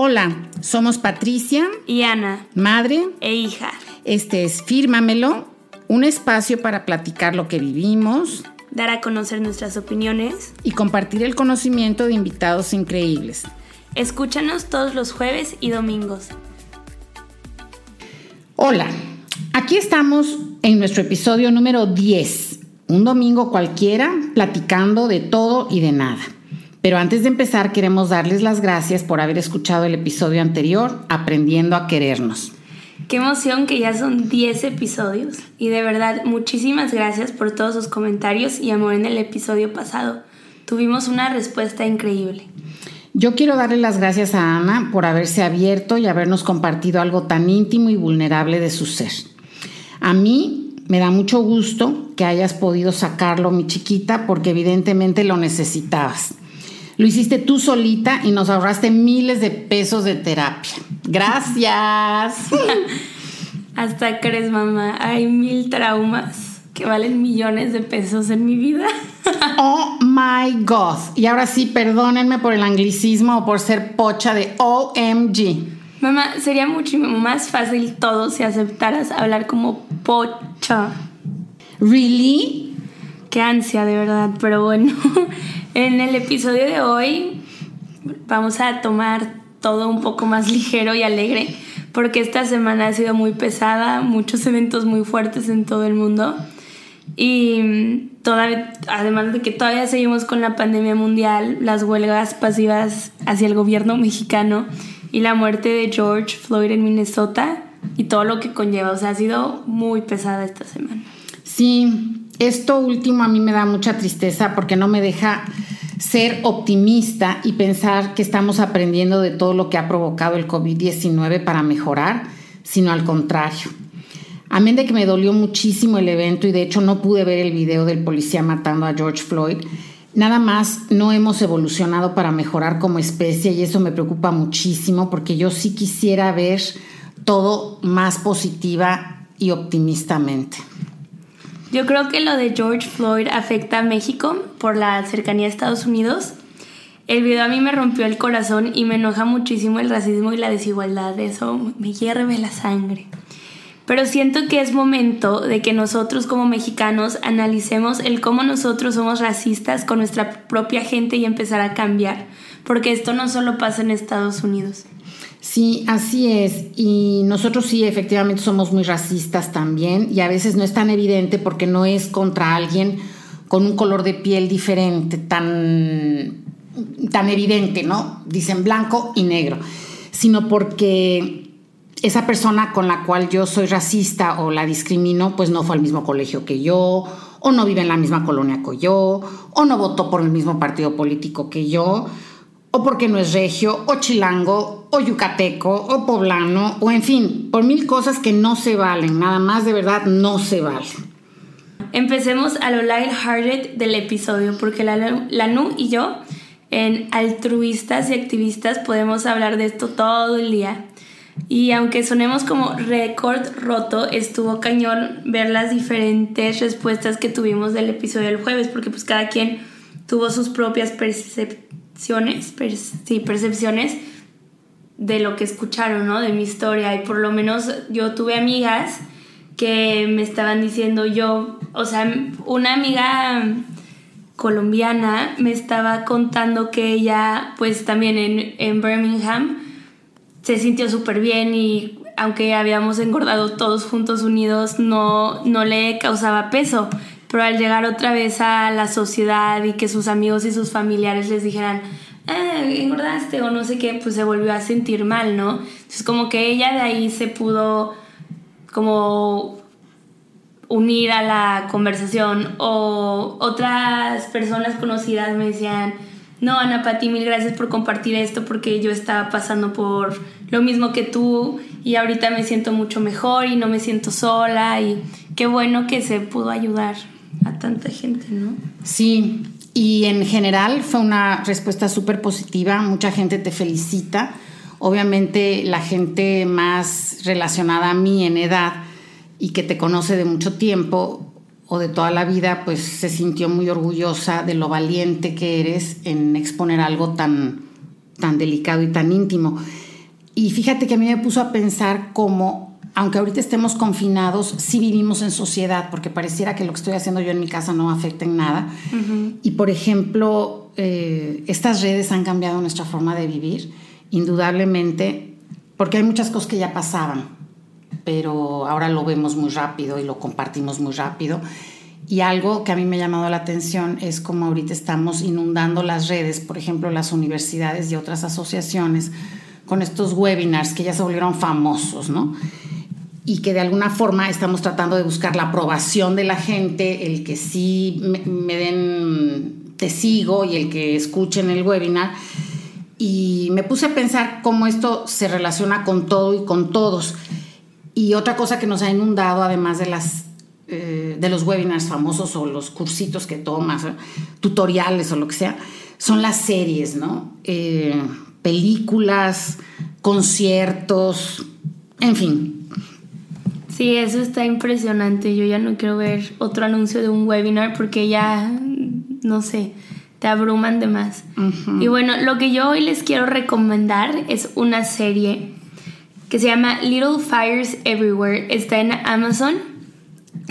Hola, somos Patricia y Ana, madre e hija. Este es Fírmamelo, un espacio para platicar lo que vivimos, dar a conocer nuestras opiniones y compartir el conocimiento de invitados increíbles. Escúchanos todos los jueves y domingos. Hola, aquí estamos en nuestro episodio número 10, un domingo cualquiera, platicando de todo y de nada. Pero antes de empezar, queremos darles las gracias por haber escuchado el episodio anterior, Aprendiendo a Querernos. Qué emoción que ya son 10 episodios. Y de verdad, muchísimas gracias por todos sus comentarios y amor en el episodio pasado. Tuvimos una respuesta increíble. Yo quiero darle las gracias a Ana por haberse abierto y habernos compartido algo tan íntimo y vulnerable de su ser. A mí me da mucho gusto que hayas podido sacarlo, mi chiquita, porque evidentemente lo necesitabas. Lo hiciste tú solita y nos ahorraste miles de pesos de terapia. Gracias. Hasta crees, mamá. Hay mil traumas que valen millones de pesos en mi vida. oh my God. Y ahora sí, perdónenme por el anglicismo o por ser pocha de OMG. Mamá, sería muchísimo más fácil todo si aceptaras hablar como pocha. ¿Really? Qué ansia, de verdad, pero bueno. En el episodio de hoy vamos a tomar todo un poco más ligero y alegre porque esta semana ha sido muy pesada, muchos eventos muy fuertes en todo el mundo y todavía, además de que todavía seguimos con la pandemia mundial, las huelgas pasivas hacia el gobierno mexicano y la muerte de George Floyd en Minnesota y todo lo que conlleva, o sea, ha sido muy pesada esta semana. Sí, esto último a mí me da mucha tristeza porque no me deja ser optimista y pensar que estamos aprendiendo de todo lo que ha provocado el COVID-19 para mejorar, sino al contrario. Amén de que me dolió muchísimo el evento y de hecho no pude ver el video del policía matando a George Floyd, nada más no hemos evolucionado para mejorar como especie y eso me preocupa muchísimo porque yo sí quisiera ver todo más positiva y optimistamente. Yo creo que lo de George Floyd afecta a México por la cercanía a Estados Unidos. El video a mí me rompió el corazón y me enoja muchísimo el racismo y la desigualdad. Eso me hierve la sangre. Pero siento que es momento de que nosotros como mexicanos analicemos el cómo nosotros somos racistas con nuestra propia gente y empezar a cambiar. Porque esto no solo pasa en Estados Unidos. Sí, así es. Y nosotros sí, efectivamente, somos muy racistas también y a veces no es tan evidente porque no es contra alguien con un color de piel diferente, tan, tan evidente, ¿no? Dicen blanco y negro, sino porque esa persona con la cual yo soy racista o la discrimino, pues no fue al mismo colegio que yo, o no vive en la misma colonia que yo, o no votó por el mismo partido político que yo o porque no es regio, o chilango, o yucateco, o poblano, o en fin, por mil cosas que no se valen, nada más de verdad no se valen. Empecemos a lo lighthearted del episodio, porque la, Nu y yo, en altruistas y activistas, podemos hablar de esto todo el día. Y aunque sonemos como récord roto, estuvo cañón ver las diferentes respuestas que tuvimos del episodio del jueves, porque pues cada quien tuvo sus propias percepciones sí, percepciones de lo que escucharon, ¿no? De mi historia. Y por lo menos yo tuve amigas que me estaban diciendo yo, o sea, una amiga colombiana me estaba contando que ella, pues también en, en Birmingham, se sintió súper bien y aunque habíamos engordado todos juntos unidos, no, no le causaba peso pero al llegar otra vez a la sociedad y que sus amigos y sus familiares les dijeran, eh, engordaste o no sé qué, pues se volvió a sentir mal, ¿no? Entonces como que ella de ahí se pudo como unir a la conversación o otras personas conocidas me decían, no, Ana Pati, mil gracias por compartir esto porque yo estaba pasando por lo mismo que tú y ahorita me siento mucho mejor y no me siento sola y qué bueno que se pudo ayudar a tanta gente, ¿no? Sí, y en general fue una respuesta súper positiva, mucha gente te felicita. Obviamente la gente más relacionada a mí en edad y que te conoce de mucho tiempo o de toda la vida, pues se sintió muy orgullosa de lo valiente que eres en exponer algo tan, tan delicado y tan íntimo. Y fíjate que a mí me puso a pensar cómo, aunque ahorita estemos confinados, sí vivimos en sociedad, porque pareciera que lo que estoy haciendo yo en mi casa no afecta en nada. Y por ejemplo, eh, estas redes han cambiado nuestra forma de vivir, indudablemente, porque hay muchas cosas que ya pasaban, pero ahora lo vemos muy rápido y lo compartimos muy rápido. Y algo que a mí me ha llamado la atención es como ahorita estamos inundando las redes, por ejemplo, las universidades y otras asociaciones, con estos webinars que ya se volvieron famosos, ¿no? Y que de alguna forma estamos tratando de buscar la aprobación de la gente, el que sí me, den te sigo y el que escuchen el webinar. Y me puse a pensar cómo esto se relaciona con todo y con todos. Y otra cosa que nos ha inundado, además de las eh, de los webinars famosos o los cursitos que tomas, tutoriales o lo que sea, son las series, ¿no? Eh, películas, conciertos, en fin. Sí, eso está impresionante. Yo ya no quiero ver otro anuncio de un webinar porque ya, no sé, te abruman de más. Y bueno, lo que yo hoy les quiero recomendar es una serie que se llama Little Fires Everywhere. Está en Amazon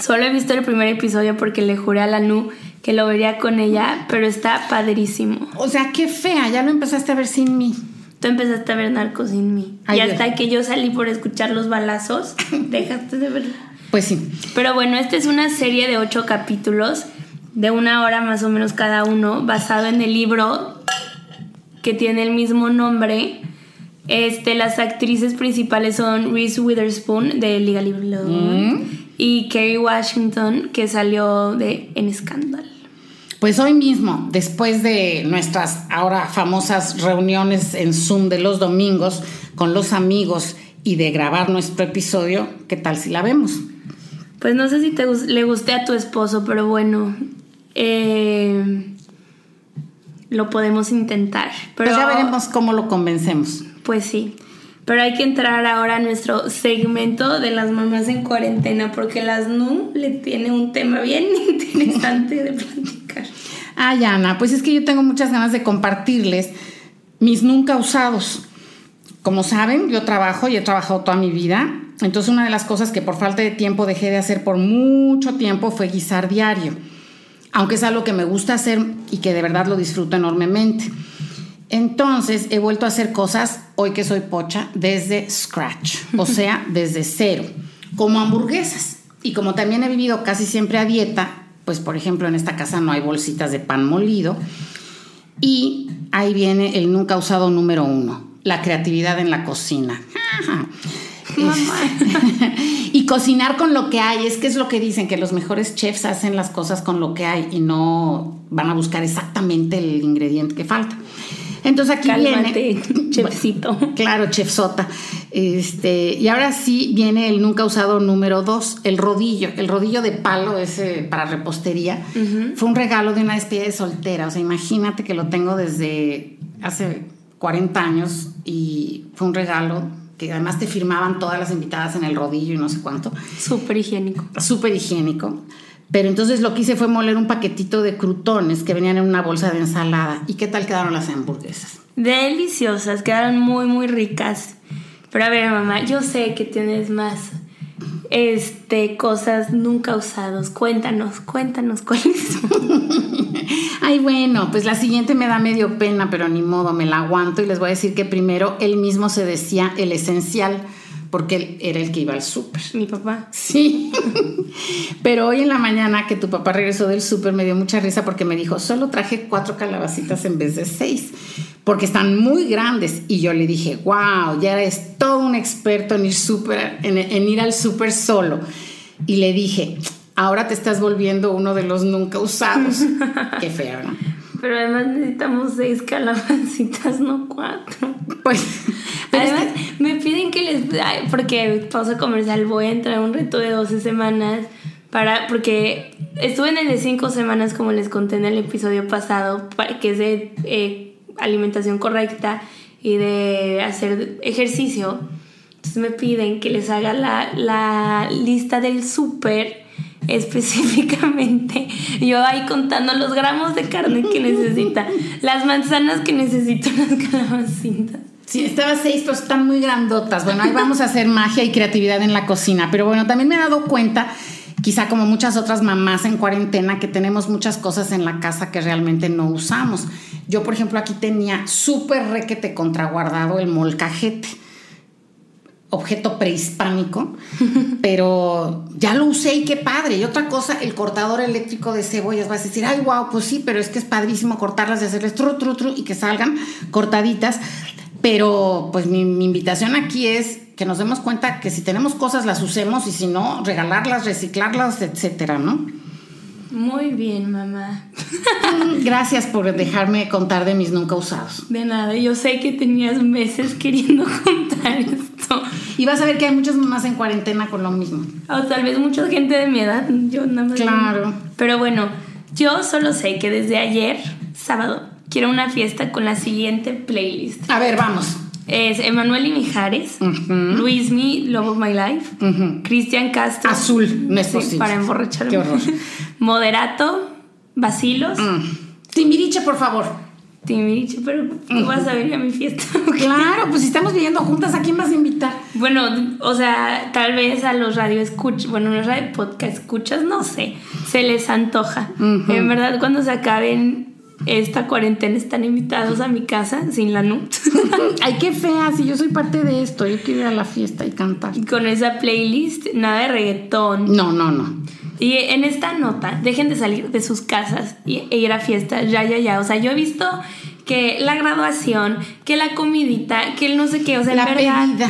Solo he visto el primer episodio porque le juré a la Nu que lo vería con ella, pero está padrísimo. O sea, qué fea, ya lo empezaste a ver sin mí. Tú empezaste a ver Narcos sin mí. y hasta que yo salí por escuchar los balazos, dejaste de verla. Pues sí. Pero bueno, esta es una serie de ocho capítulos, de una hora más o menos cada uno, basado en el libro que tiene el mismo nombre. Este, las actrices principales son Reese Witherspoon de Liga Libre y Kerry Washington, que salió de En Scandal. Pues hoy mismo, después de nuestras ahora famosas reuniones en Zoom de los domingos con los amigos y de grabar nuestro episodio, ¿qué tal si la vemos? Pues no sé si te, le guste a tu esposo, pero bueno, eh, lo podemos intentar. Pero pues ya veremos cómo lo convencemos. Pues sí. Pero hay que entrar ahora a nuestro segmento de las mamás en cuarentena, porque las NU le tiene un tema bien interesante de platicar. Ay, Ana, pues es que yo tengo muchas ganas de compartirles mis nunca usados. Como saben, yo trabajo y he trabajado toda mi vida. Entonces, una de las cosas que por falta de tiempo dejé de hacer por mucho tiempo fue guisar diario. Aunque es algo que me gusta hacer y que de verdad lo disfruto enormemente. Entonces he vuelto a hacer cosas, hoy que soy pocha, desde scratch, o sea, desde cero, como hamburguesas. Y como también he vivido casi siempre a dieta, pues por ejemplo en esta casa no hay bolsitas de pan molido. Y ahí viene el nunca usado número uno, la creatividad en la cocina. y cocinar con lo que hay, es que es lo que dicen, que los mejores chefs hacen las cosas con lo que hay y no van a buscar exactamente el ingrediente que falta. Entonces aquí viene. Chefcito. claro, chefsota. Este, y ahora sí viene el nunca usado número dos, el rodillo. El rodillo de palo ese para repostería. Fue un regalo de una despedida de soltera. O sea, imagínate que lo tengo desde hace 40 años y fue un regalo que además te firmaban todas las invitadas en el rodillo y no sé cuánto. Súper higiénico. Súper higiénico. Pero entonces lo que hice fue moler un paquetito de crutones que venían en una bolsa de ensalada. ¿Y qué tal quedaron las hamburguesas? Deliciosas, quedaron muy, muy ricas. Pero a ver, mamá, yo sé que tienes más este, cosas nunca usados. Cuéntanos, cuéntanos cuáles Ay, bueno, pues la siguiente me da medio pena, pero ni modo, me la aguanto y les voy a decir que primero él mismo se decía el esencial porque él era el que iba al súper. Mi papá. Sí. Pero hoy en la mañana que tu papá regresó del súper me dio mucha risa porque me dijo, solo traje cuatro calabacitas en vez de seis, porque están muy grandes. Y yo le dije, wow, ya eres todo un experto en ir, super, en, ir al súper solo. Y le dije, ahora te estás volviendo uno de los nunca usados. Qué feo, ¿no? Pero además necesitamos seis calabacitas, no cuatro. Pues. Además, me piden que les. Porque pausa comercial, voy a entrar a un reto de 12 semanas. Para, porque estuve en el de 5 semanas, como les conté en el episodio pasado, que es de eh, alimentación correcta y de hacer ejercicio. Entonces me piden que les haga la, la lista del súper específicamente. Yo ahí contando los gramos de carne que necesita, las manzanas que necesito, las calabacitas. Sí, estaba seis, pero están muy grandotas. Bueno, ahí vamos a hacer magia y creatividad en la cocina. Pero bueno, también me he dado cuenta, quizá como muchas otras mamás en cuarentena, que tenemos muchas cosas en la casa que realmente no usamos. Yo, por ejemplo, aquí tenía súper requete contraguardado el molcajete objeto prehispánico, pero ya lo usé y qué padre. Y otra cosa, el cortador eléctrico de cebollas. Vas a decir, ay, wow, pues sí, pero es que es padrísimo cortarlas y hacerles tru, tru, tru y que salgan cortaditas. Pero pues mi, mi invitación aquí es que nos demos cuenta que si tenemos cosas las usemos y si no, regalarlas, reciclarlas, etcétera, ¿no? Muy bien, mamá. Gracias por dejarme contar de mis nunca usados. De nada, yo sé que tenías meses queriendo contar esto. Y vas a ver que hay muchas mamás en cuarentena con lo mismo. O tal vez mucha gente de mi edad, yo nada más. Claro. Pero bueno, yo solo sé que desde ayer, sábado, quiero una fiesta con la siguiente playlist. A ver, vamos. Es Emanuel y Mijares, Luis Mi, Love of My Life, Cristian Castro. Azul, no es Sí, posible. para emborracharme. Qué horror. Moderato, Basilos, Mm. Timbiriche, por favor. Timbiriche, pero tú vas a venir a mi fiesta. Claro, pues si estamos viviendo juntas, ¿a quién vas a invitar? Bueno, o sea, tal vez a los radio escuchas, bueno, los radio podcast escuchas, no sé, se les antoja. En verdad, cuando se acaben esta cuarentena, están invitados a mi casa sin la NUT. Ay, qué fea, si yo soy parte de esto, yo quiero ir a la fiesta y cantar. y con esa playlist, nada de reggaetón. No, no, no. Y en esta nota, dejen de salir de sus casas y, e ir a fiestas, ya, ya, ya. O sea, yo he visto que la graduación, que la comidita, que el no sé qué, o sea, La en verdad, pedida.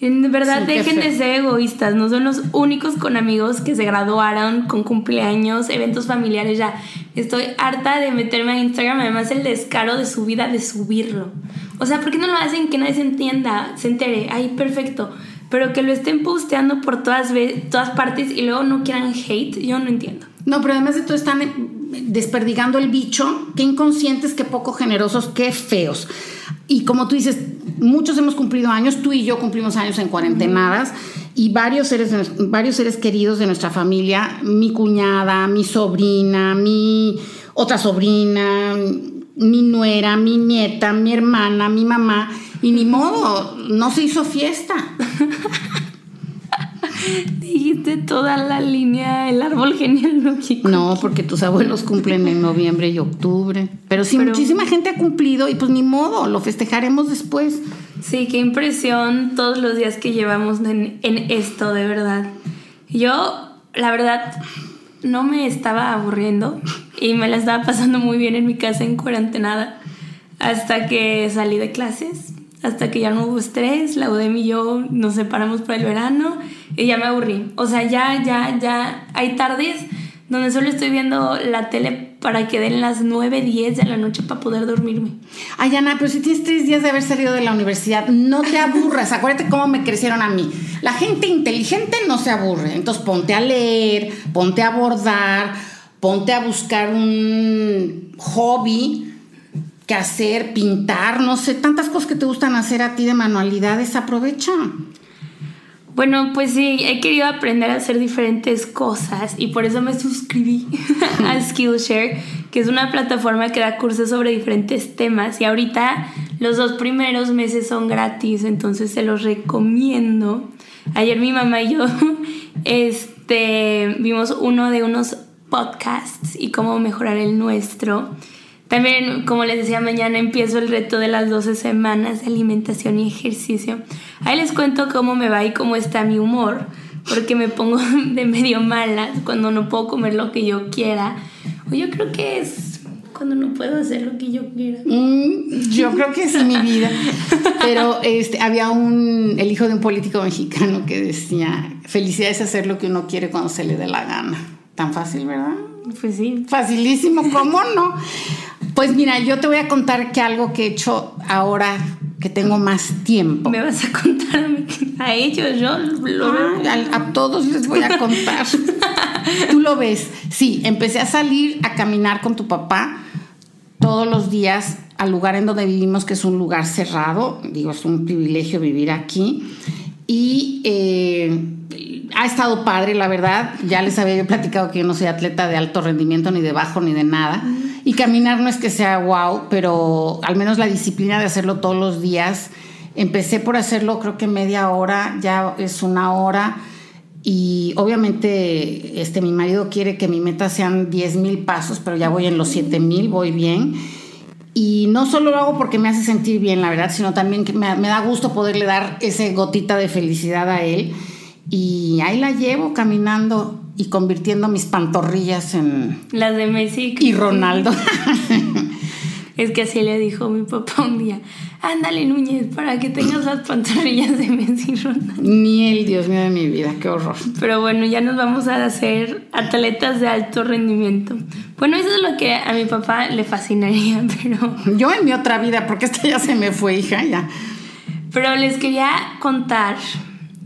en verdad Sí, dejen de ser egoístas. No son los únicos con amigos que se graduaron con cumpleaños, eventos familiares, ya. Estoy harta de meterme a Instagram, además el descaro de su vida, de subirlo. O sea, ¿por qué no lo hacen que nadie se entienda, se entere? Ay, perfecto. Pero que lo estén posteando por todas, todas partes y luego no quieran hate, yo no entiendo. No, pero además de todo están eh, desperdigando el bicho. Qué inconscientes, qué poco generosos, qué feos. Y como tú dices, muchos hemos cumplido años, tú y yo cumplimos años en cuarentenadas y varios seres, varios seres queridos de nuestra familia, mi cuñada, mi sobrina, mi otra sobrina, mi nuera, mi nieta, mi hermana, mi mamá, y ni modo, no se hizo fiesta. Dijiste toda la línea, el árbol genealógico. No, porque tus abuelos cumplen en noviembre y octubre. Pero sí, Pero- muchísima gente ha cumplido y pues ni modo, lo festejaremos después. Sí, qué impresión todos los días que llevamos en, en esto, de verdad. Yo, la verdad, no me estaba aburriendo y me la estaba pasando muy bien en mi casa en cuarentenada hasta que salí de clases, hasta que ya no hubo estrés, la UDEM y yo nos separamos para el verano y ya me aburrí. O sea, ya, ya, ya hay tardes donde solo estoy viendo la tele para que den las 9, 10 de la noche para poder dormirme. Ay, Ana, pero si tienes tres días de haber salido de la universidad, no te aburras. Acuérdate cómo me crecieron a mí. La gente inteligente no se aburre. Entonces ponte a leer, ponte a bordar, ponte a buscar un hobby que hacer, pintar, no sé, tantas cosas que te gustan hacer a ti de manualidades, aprovecha. Bueno, pues sí, he querido aprender a hacer diferentes cosas y por eso me suscribí a Skillshare, que es una plataforma que da cursos sobre diferentes temas y ahorita los dos primeros meses son gratis, entonces se los recomiendo. Ayer mi mamá y yo este, vimos uno de unos podcasts y cómo mejorar el nuestro. También, como les decía, mañana empiezo el reto de las 12 semanas de alimentación y ejercicio. Ahí les cuento cómo me va y cómo está mi humor, porque me pongo de medio mala cuando no puedo comer lo que yo quiera. O yo creo que es cuando no puedo hacer lo que yo quiera. Mm, yo creo que sí, mi vida. Pero este, había un, el hijo de un político mexicano que decía, felicidad es hacer lo que uno quiere cuando se le dé la gana. Tan fácil, ¿verdad? Pues sí. Facilísimo, ¿cómo no? Pues mira, yo te voy a contar que algo que he hecho ahora que tengo más tiempo. Me vas a contar a ellos, yo lo a, a todos les voy a contar. Tú lo ves. Sí, empecé a salir a caminar con tu papá todos los días al lugar en donde vivimos, que es un lugar cerrado. Digo, es un privilegio vivir aquí. Y eh, ha estado padre, la verdad. Ya les había yo platicado que yo no soy atleta de alto rendimiento, ni de bajo, ni de nada. Y caminar no es que sea wow, pero al menos la disciplina de hacerlo todos los días. Empecé por hacerlo creo que media hora, ya es una hora. Y obviamente este, mi marido quiere que mi meta sean 10 mil pasos, pero ya voy en los 7 mil, voy bien. Y no solo lo hago porque me hace sentir bien, la verdad, sino también que me, me da gusto poderle dar ese gotita de felicidad a él. Y ahí la llevo caminando y convirtiendo mis pantorrillas en... Las de Messi. Y Ronaldo. es que así le dijo mi papá un día, ándale Núñez, para que tengas las pantorrillas de Messi y Ronaldo. Ni el Dios mío de mi vida, qué horror. Pero bueno, ya nos vamos a hacer atletas de alto rendimiento. Bueno, eso es lo que a mi papá le fascinaría, pero... Yo en mi otra vida, porque esta ya se me fue, hija, ya. Pero les quería contar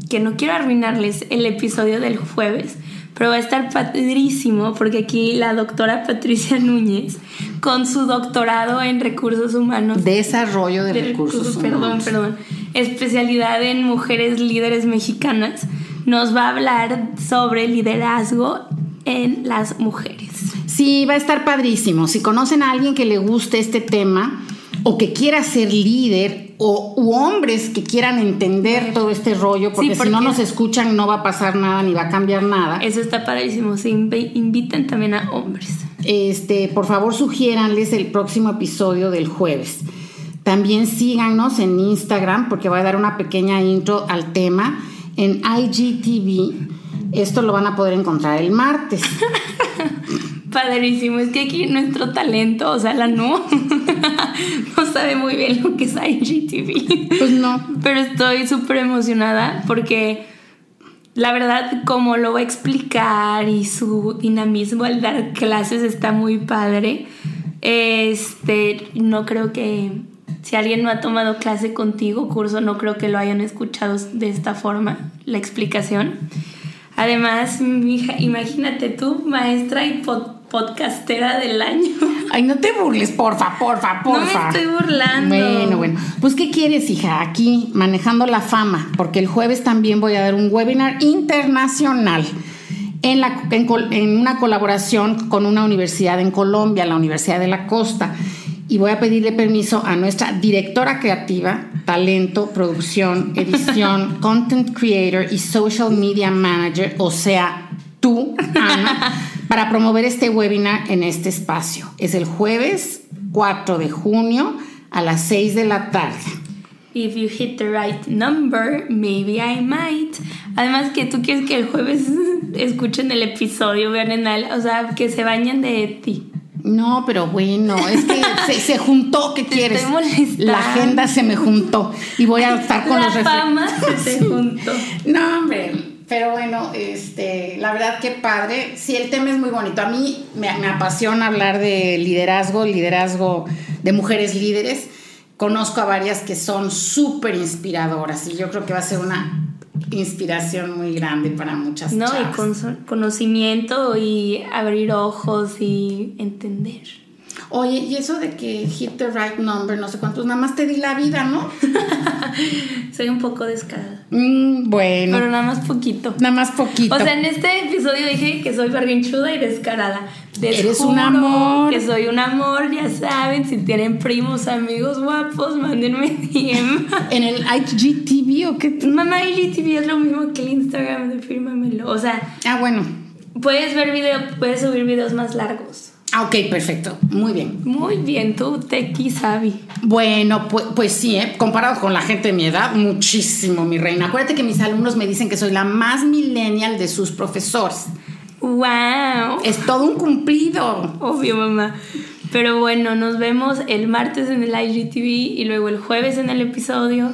que no quiero arruinarles el episodio del jueves, pero va a estar padrísimo porque aquí la doctora Patricia Núñez, con su doctorado en recursos humanos. Desarrollo de, recursos, humanos. Perdón, perdón. Especialidad en mujeres líderes mexicanas, nos va a hablar sobre liderazgo en las mujeres. Sí, va a estar padrísimo. Si conocen a alguien que le guste este tema o que quiera ser líder o u hombres que quieran entender todo este rollo, porque, si no nos escuchan no va a pasar nada ni va a cambiar nada. Eso está padrísimo. Se invitan también a hombres. Este, por favor, sugiéranles el próximo episodio del jueves. También síganos en Instagram porque voy a dar una pequeña intro al tema en IGTV. Esto lo van a poder encontrar el martes. Padrísimo, es que aquí nuestro talento, o sea, la no, no sabe muy bien lo que es IGTV. Pues no. Pero estoy súper emocionada porque la verdad, como lo va a explicar y su dinamismo al dar clases está muy padre. Este, no creo que si alguien no ha tomado clase contigo, curso, no creo que lo hayan escuchado de esta forma, la explicación. Además, hija, imagínate tú, maestra y podcastera del año. Ay, no te burles, porfa, porfa, porfa. No me estoy burlando. Bueno, bueno. Pues, ¿qué quieres, hija? Aquí, manejando la fama, porque el jueves también voy a dar un webinar internacional. En, la, en una colaboración con una universidad en Colombia, la Universidad de la Costa y voy a pedirle permiso a nuestra directora creativa, talento, producción, edición, content creator y social media manager, o sea, tú, Ana, para promover este webinar en este espacio. Es el jueves 4 de junio a las 6 de la tarde. If you hit the right number, maybe I might. Además que tú quieres que el jueves escuchen el episodio, vean en el, o sea, que se bañen de ti. No, pero bueno, es que se, juntó, ¿qué quieres? La agenda se me juntó y voy a estar con los La fama se juntó. No, hombre, pero bueno, este, la verdad que padre. Sí, el tema es muy bonito. A mí me, me apasiona hablar de liderazgo, liderazgo de mujeres líderes. Conozco a varias que son súper inspiradoras y yo creo que va a ser una inspiración muy grande para muchas No, y con conocimiento y abrir ojos y entender. Oye, y eso de que hit the right number, no sé cuántos, nada más te di la vida, ¿no? Soy un poco descarada. Mm, bueno. Pero nada más poquito. Nada más poquito. O sea, en este episodio dije que soy berrinchuda y descarada. Eres un amor. Que soy un amor, ya saben. Si tienen primos, amigos guapos, mándenme DM. ¿En el IGTV o qué? Mamá, IGTV es lo mismo que el Instagram de Fírmamelo. O sea. Ah, bueno. Puedes ver video, puedes subir videos más largos. Ah, ok, perfecto. Muy bien. Muy bien, tú, Tequi Sabi. Bueno, pues, pues sí, ¿eh? comparado con la gente de mi edad, muchísimo, mi reina. Acuérdate que mis alumnos me dicen que soy la más millennial de sus profesores. ¡Wow! Es todo un cumplido. Obvio, mamá. Pero bueno, nos vemos el martes en el IGTV y luego el jueves en el episodio.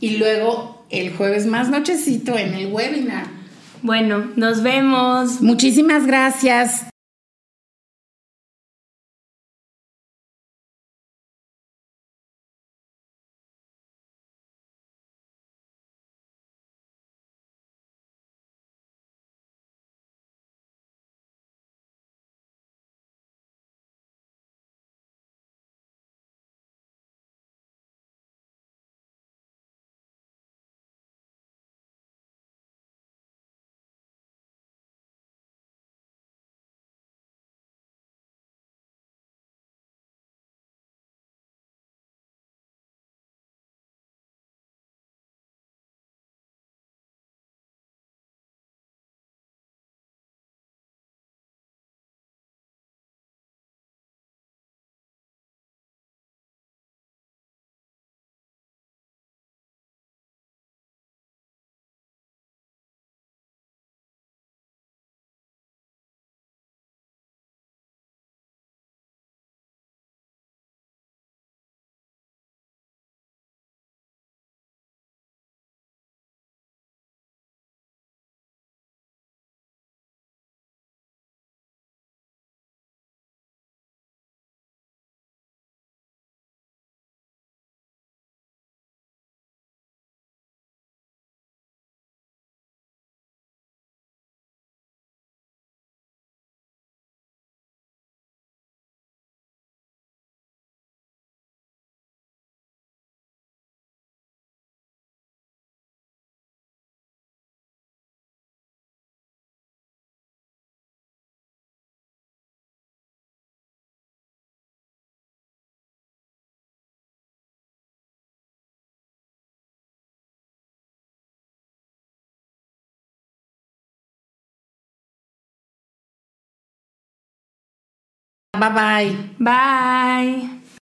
Y luego el jueves más nochecito en el webinar. Bueno, nos vemos. Muchísimas gracias. Bye-bye. Bye.